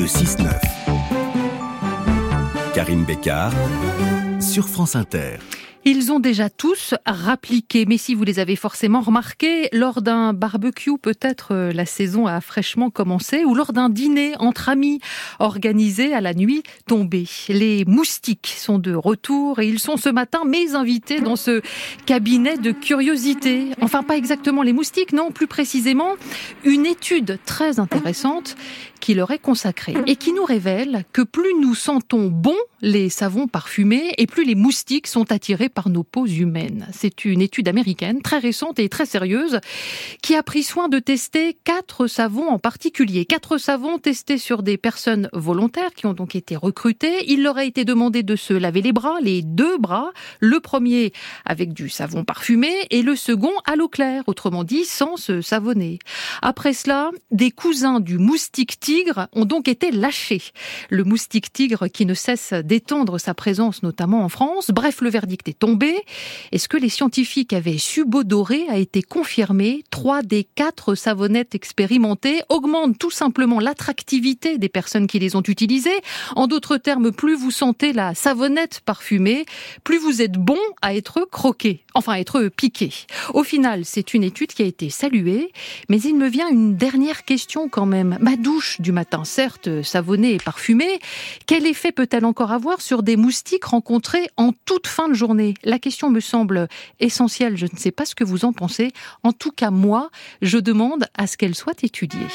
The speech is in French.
Le 6-9. Karine Bécard sur France Inter. Ils ont déjà tous rappliqué, mais si vous les avez forcément remarqués, lors d'un barbecue, peut-être euh, la saison a fraîchement commencé, ou lors d'un dîner entre amis organisé à la nuit tombée. Les moustiques sont de retour et ils sont ce matin mes invités dans ce cabinet de curiosité. Enfin, pas exactement les moustiques, non, plus précisément, une étude très intéressante qui leur est consacrée et qui nous révèle que plus nous sentons bon les savons parfumés et plus les moustiques sont attirés par nos peaux humaines. C'est une étude américaine très récente et très sérieuse qui a pris soin de tester quatre savons en particulier. Quatre savons testés sur des personnes volontaires qui ont donc été recrutées. Il leur a été demandé de se laver les bras, les deux bras, le premier avec du savon parfumé et le second à l'eau claire, autrement dit sans se savonner. Après cela, des cousins du moustique tigre ont donc été lâchés. Le moustique tigre qui ne cesse d'étendre sa présence notamment en France. Bref, le verdict est tombé. Et ce que les scientifiques avaient subodoré a été confirmé. Trois des quatre savonnettes expérimentées augmentent tout simplement l'attractivité des personnes qui les ont utilisées. En d'autres termes, plus vous sentez la savonnette parfumée, plus vous êtes bon à être croqué, enfin à être piqué. Au final, c'est une étude qui a été saluée, mais il me vient une dernière question quand même. Ma douche du matin, certes savonnée et parfumée, quel effet peut-elle encore avoir sur des moustiques rencontrés en toute fin de journée? La question me semble essentielle, je ne sais pas ce que vous en pensez. En tout cas, moi, je demande à ce qu'elle soit étudiée.